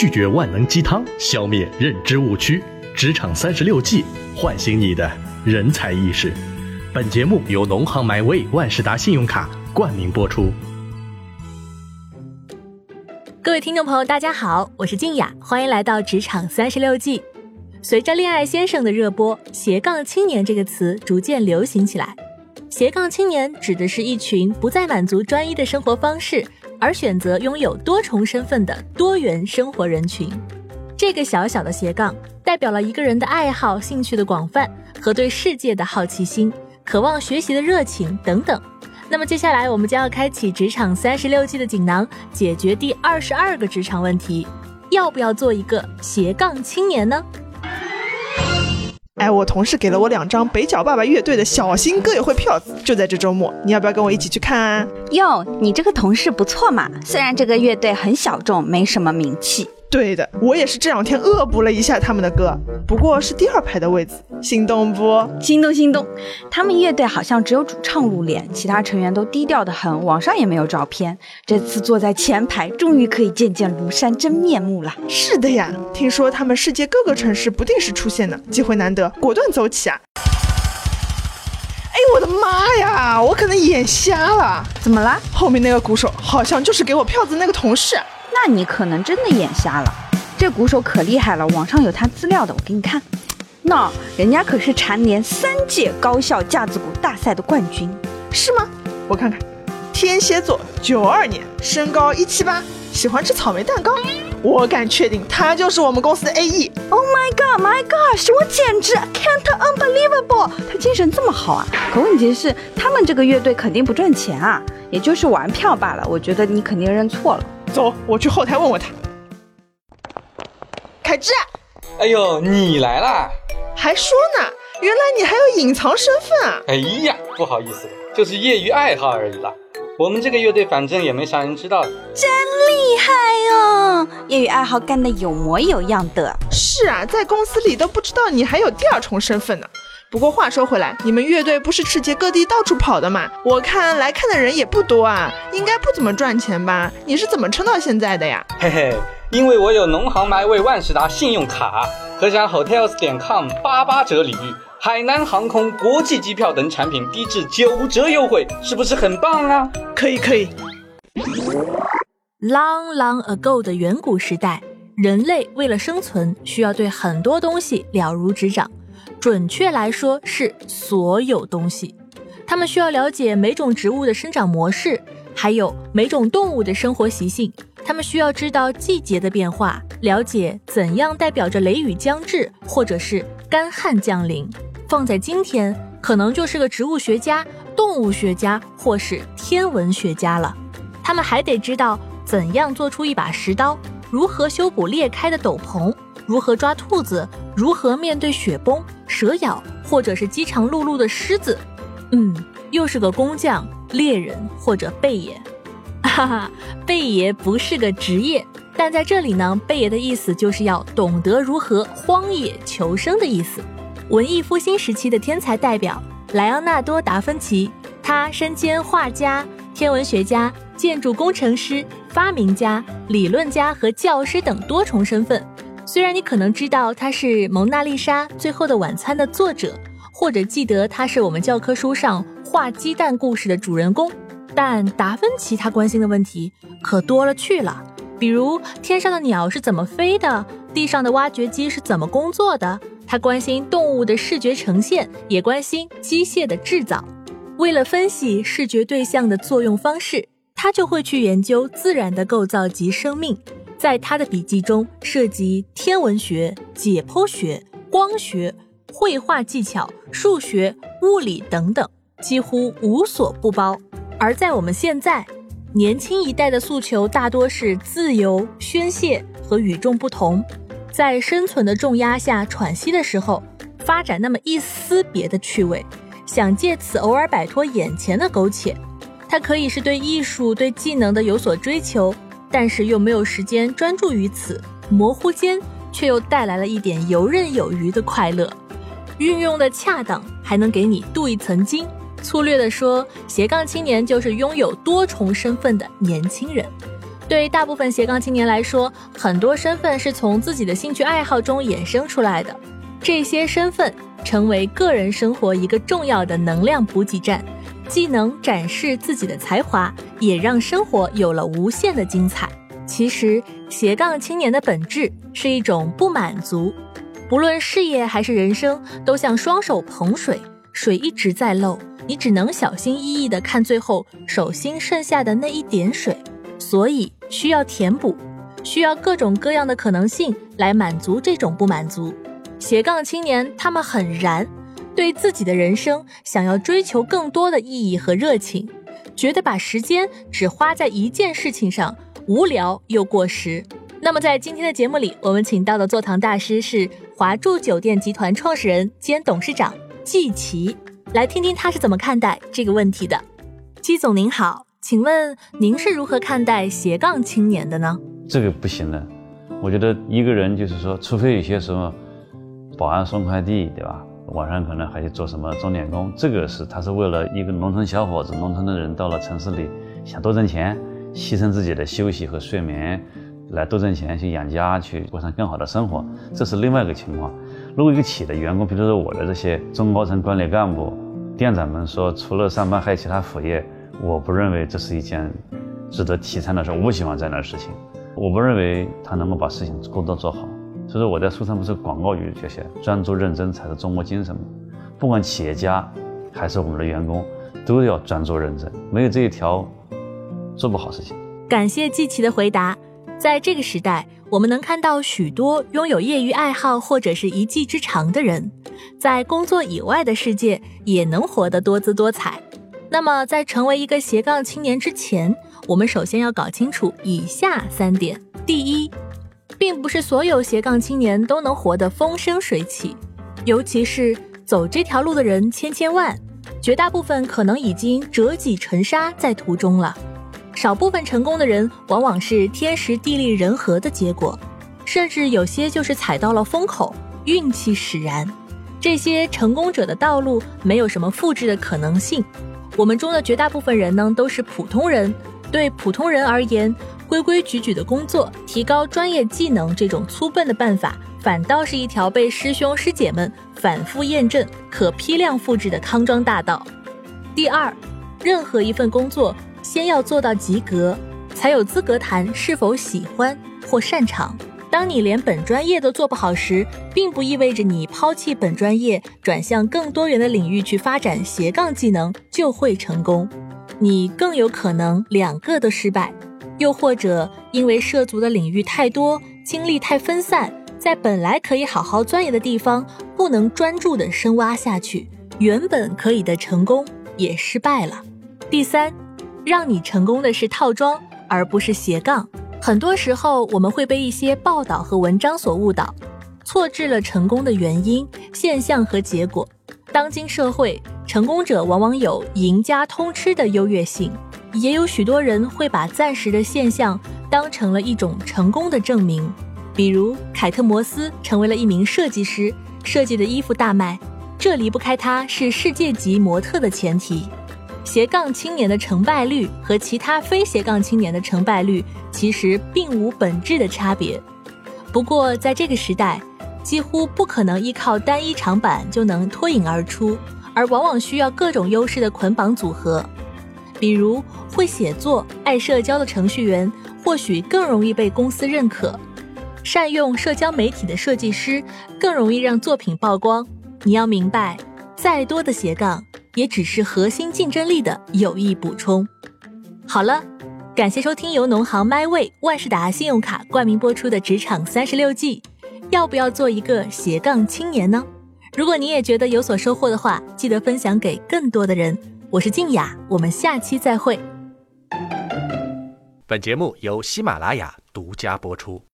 拒绝万能鸡汤，消灭认知误区。职场三十六计，唤醒你的人才意识。本节目由农行 MyWay 万事达信用卡冠名播出。各位听众朋友，大家好，我是静雅，欢迎来到职场三十六计。随着“恋爱先生”的热播，“斜杠青年”这个词逐渐流行起来。斜杠青年指的是一群不再满足专一的生活方式，而选择拥有多重身份的多元生活人群。这个小小的斜杠，代表了一个人的爱好、兴趣的广泛和对世界的好奇心、渴望学习的热情等等。那么接下来，我们将要开启职场三十六计的锦囊，解决第二十二个职场问题：要不要做一个斜杠青年呢？哎，我同事给了我两张北角爸爸乐队的小新歌友会票，就在这周末，你要不要跟我一起去看啊？哟，你这个同事不错嘛，虽然这个乐队很小众，没什么名气。对的，我也是这两天恶补了一下他们的歌，不过是第二排的位置，心动不？心动心动。他们乐队好像只有主唱露脸，其他成员都低调的很，网上也没有照片。这次坐在前排，终于可以见见庐山真面目了。是的呀，听说他们世界各个城市不定时出现呢，机会难得，果断走起啊！哎，我的妈呀，我可能眼瞎了，怎么了？后面那个鼓手好像就是给我票子那个同事。那你可能真的眼瞎了，这鼓手可厉害了，网上有他资料的，我给你看。那人家可是蝉联三届高校架子鼓大赛的冠军，是吗？我看看，天蝎座，九二年，身高一七八，喜欢吃草莓蛋糕。我敢确定，他就是我们公司的 A E。Oh my god, my gosh！我简直 can't unbelievable！他精神这么好啊？可问题是，他们这个乐队肯定不赚钱啊，也就是玩票罢了。我觉得你肯定认错了。走，我去后台问问他。凯之，哎呦，你来啦！还说呢，原来你还有隐藏身份啊！哎呀，不好意思，就是业余爱好而已啦。我们这个乐队反正也没啥人知道。真厉害哦，业余爱好干得有模有样的。是啊，在公司里都不知道你还有第二重身份呢。不过话说回来，你们乐队不是世界各地到处跑的嘛？我看来看的人也不多啊，应该不怎么赚钱吧？你是怎么撑到现在的呀？嘿嘿，因为我有农行 MyWay 万事达信用卡，可享 Hotels 点 com 八八折礼遇，海南航空国际机票等产品低至九折优惠，是不是很棒啊？可以可以。Long long ago 的远古时代，人类为了生存，需要对很多东西了如指掌。准确来说是所有东西，他们需要了解每种植物的生长模式，还有每种动物的生活习性。他们需要知道季节的变化，了解怎样代表着雷雨将至，或者是干旱降临。放在今天，可能就是个植物学家、动物学家或是天文学家了。他们还得知道怎样做出一把石刀，如何修补裂开的斗篷。如何抓兔子？如何面对雪崩、蛇咬，或者是饥肠辘辘的狮子？嗯，又是个工匠、猎人或者贝爷。哈哈，贝爷不是个职业，但在这里呢，贝爷的意思就是要懂得如何荒野求生的意思。文艺复兴时期的天才代表莱昂纳多·达芬奇，他身兼画家、天文学家、建筑工程师、发明家、理论家和教师等多重身份。虽然你可能知道他是《蒙娜丽莎》《最后的晚餐》的作者，或者记得他是我们教科书上画鸡蛋故事的主人公，但达芬奇他关心的问题可多了去了。比如天上的鸟是怎么飞的，地上的挖掘机是怎么工作的。他关心动物的视觉呈现，也关心机械的制造。为了分析视觉对象的作用方式，他就会去研究自然的构造及生命。在他的笔记中，涉及天文学、解剖学、光学、绘画技巧、数学、物理等等，几乎无所不包。而在我们现在，年轻一代的诉求大多是自由、宣泄和与众不同，在生存的重压下喘息的时候，发展那么一丝别的趣味，想借此偶尔摆脱眼前的苟且。它可以是对艺术、对技能的有所追求。但是又没有时间专注于此，模糊间却又带来了一点游刃有余的快乐，运用的恰当，还能给你镀一层金。粗略的说，斜杠青年就是拥有多重身份的年轻人。对大部分斜杠青年来说，很多身份是从自己的兴趣爱好中衍生出来的，这些身份成为个人生活一个重要的能量补给站，既能展示自己的才华，也让生活有了无限的精彩。其实，斜杠青年的本质是一种不满足，不论事业还是人生，都像双手捧水，水一直在漏，你只能小心翼翼地看最后手心剩下的那一点水，所以需要填补，需要各种各样的可能性来满足这种不满足。斜杠青年他们很燃，对自己的人生想要追求更多的意义和热情，觉得把时间只花在一件事情上。无聊又过时。那么，在今天的节目里，我们请到的坐堂大师是华住酒店集团创始人兼董事长季琦，来听听他是怎么看待这个问题的。季总您好，请问您是如何看待斜杠青年的呢？这个不行的，我觉得一个人就是说，除非有些什么保安送快递，对吧？晚上可能还去做什么钟点工，这个是他是为了一个农村小伙子，农村的人到了城市里想多挣钱。牺牲自己的休息和睡眠，来多挣钱去养家，去过上更好的生活，这是另外一个情况。如果一个企业的员工，比如说我的这些中高层管理干部、店长们说，除了上班还有其他副业，我不认为这是一件值得提倡的事。我不喜欢这样的事情，我不认为他能够把事情工作做好。所以说我在书上不是广告语这些，专注认真才是中国精神嘛。不管企业家还是我们的员工，都要专注认真，没有这一条。做不好事情。感谢季琦的回答。在这个时代，我们能看到许多拥有业余爱好或者是一技之长的人，在工作以外的世界也能活得多姿多彩。那么，在成为一个斜杠青年之前，我们首先要搞清楚以下三点：第一，并不是所有斜杠青年都能活得风生水起，尤其是走这条路的人千千万，绝大部分可能已经折戟沉沙在途中了。少部分成功的人，往往是天时地利人和的结果，甚至有些就是踩到了风口，运气使然。这些成功者的道路没有什么复制的可能性。我们中的绝大部分人呢，都是普通人。对普通人而言，规规矩矩的工作，提高专业技能，这种粗笨的办法，反倒是一条被师兄师姐们反复验证、可批量复制的康庄大道。第二，任何一份工作。先要做到及格，才有资格谈是否喜欢或擅长。当你连本专业都做不好时，并不意味着你抛弃本专业，转向更多元的领域去发展斜杠技能就会成功。你更有可能两个都失败，又或者因为涉足的领域太多，精力太分散，在本来可以好好钻研的地方，不能专注的深挖下去，原本可以的成功也失败了。第三。让你成功的是套装，而不是斜杠。很多时候，我们会被一些报道和文章所误导，错置了成功的原因、现象和结果。当今社会，成功者往往有赢家通吃的优越性，也有许多人会把暂时的现象当成了一种成功的证明。比如，凯特·摩斯成为了一名设计师，设计的衣服大卖，这离不开他是世界级模特的前提。斜杠青年的成败率和其他非斜杠青年的成败率其实并无本质的差别。不过，在这个时代，几乎不可能依靠单一长板就能脱颖而出，而往往需要各种优势的捆绑组合。比如，会写作、爱社交的程序员或许更容易被公司认可；善用社交媒体的设计师更容易让作品曝光。你要明白，再多的斜杠。也只是核心竞争力的有益补充。好了，感谢收听由农行 MyWay 万事达信用卡冠名播出的《职场三十六计》，要不要做一个斜杠青年呢？如果你也觉得有所收获的话，记得分享给更多的人。我是静雅，我们下期再会。本节目由喜马拉雅独家播出。